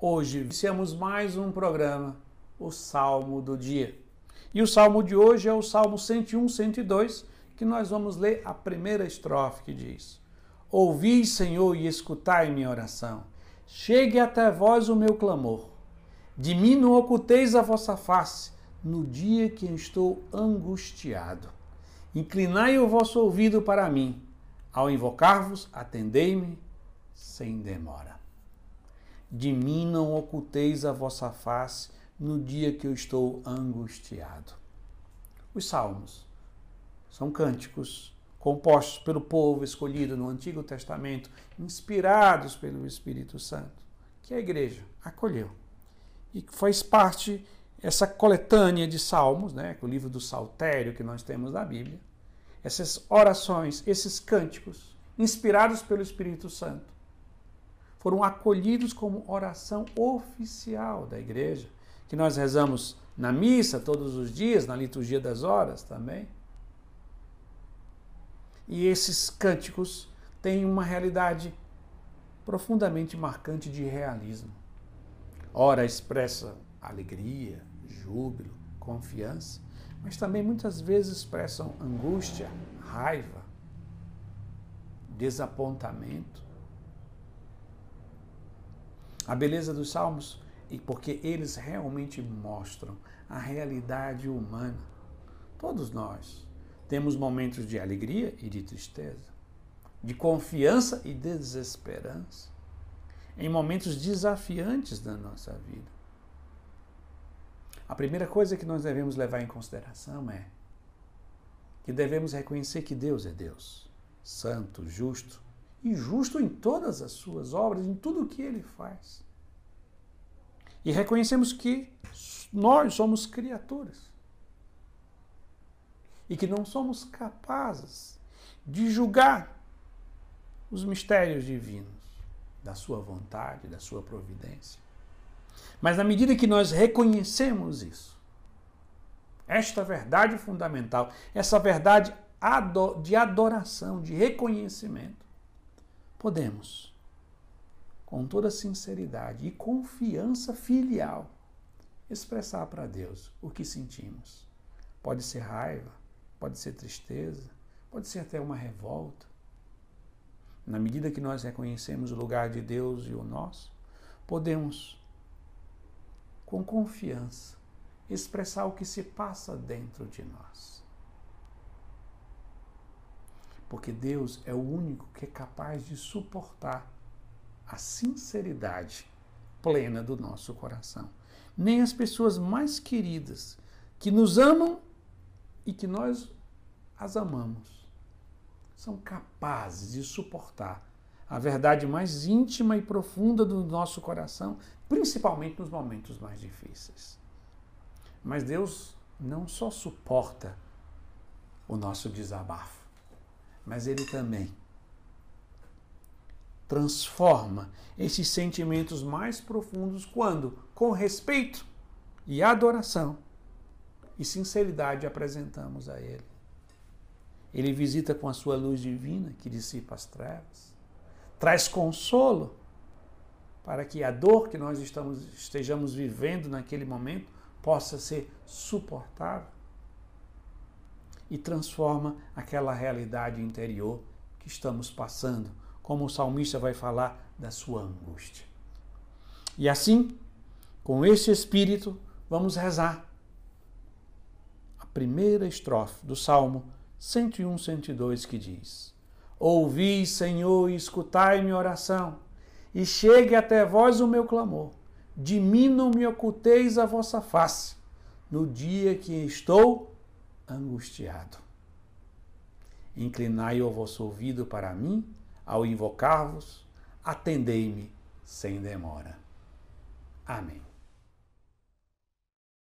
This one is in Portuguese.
Hoje iniciamos mais um programa, o Salmo do Dia. E o salmo de hoje é o Salmo 101, 102, que nós vamos ler a primeira estrofe que diz: Ouvi, Senhor, e escutai minha oração. Chegue até vós o meu clamor. De mim não oculteis a vossa face no dia que estou angustiado. Inclinai o vosso ouvido para mim. Ao invocar-vos, atendei-me sem demora. De mim não oculteis a vossa face no dia que eu estou angustiado. Os salmos são cânticos compostos pelo povo escolhido no Antigo Testamento, inspirados pelo Espírito Santo, que a igreja acolheu e faz parte essa coletânea de salmos, né, o livro do Saltério que nós temos na Bíblia, essas orações, esses cânticos, inspirados pelo Espírito Santo, foram acolhidos como oração oficial da igreja, que nós rezamos na missa todos os dias, na liturgia das horas também. E esses cânticos têm uma realidade profundamente marcante de realismo. Ora expressa alegria, júbilo, confiança, mas também muitas vezes expressam angústia, raiva, desapontamento. A beleza dos salmos, e porque eles realmente mostram a realidade humana. Todos nós temos momentos de alegria e de tristeza, de confiança e desesperança, em momentos desafiantes da nossa vida. A primeira coisa que nós devemos levar em consideração é que devemos reconhecer que Deus é Deus, santo, justo, e justo em todas as suas obras, em tudo o que ele faz. E reconhecemos que nós somos criaturas e que não somos capazes de julgar os mistérios divinos da sua vontade, da sua providência. Mas na medida que nós reconhecemos isso, esta verdade fundamental, essa verdade de adoração, de reconhecimento, podemos, com toda sinceridade e confiança filial, expressar para Deus o que sentimos. Pode ser raiva, pode ser tristeza, pode ser até uma revolta. Na medida que nós reconhecemos o lugar de Deus e o nosso, podemos com confiança, expressar o que se passa dentro de nós. Porque Deus é o único que é capaz de suportar a sinceridade plena do nosso coração. Nem as pessoas mais queridas que nos amam e que nós as amamos são capazes de suportar a verdade mais íntima e profunda do nosso coração, principalmente nos momentos mais difíceis. Mas Deus não só suporta o nosso desabafo, mas Ele também transforma esses sentimentos mais profundos quando, com respeito e adoração e sinceridade, apresentamos a Ele. Ele visita com a sua luz divina que dissipa as trevas traz consolo para que a dor que nós estamos, estejamos vivendo naquele momento possa ser suportável e transforma aquela realidade interior que estamos passando, como o salmista vai falar da sua angústia. E assim, com esse espírito, vamos rezar a primeira estrofe do Salmo 101, 102 que diz: Ouvi, Senhor, e escutai minha oração, e chegue até vós o meu clamor. De mim não me oculteis a vossa face, no dia que estou angustiado. Inclinai o vosso ouvido para mim, ao invocar-vos, atendei-me sem demora. Amém.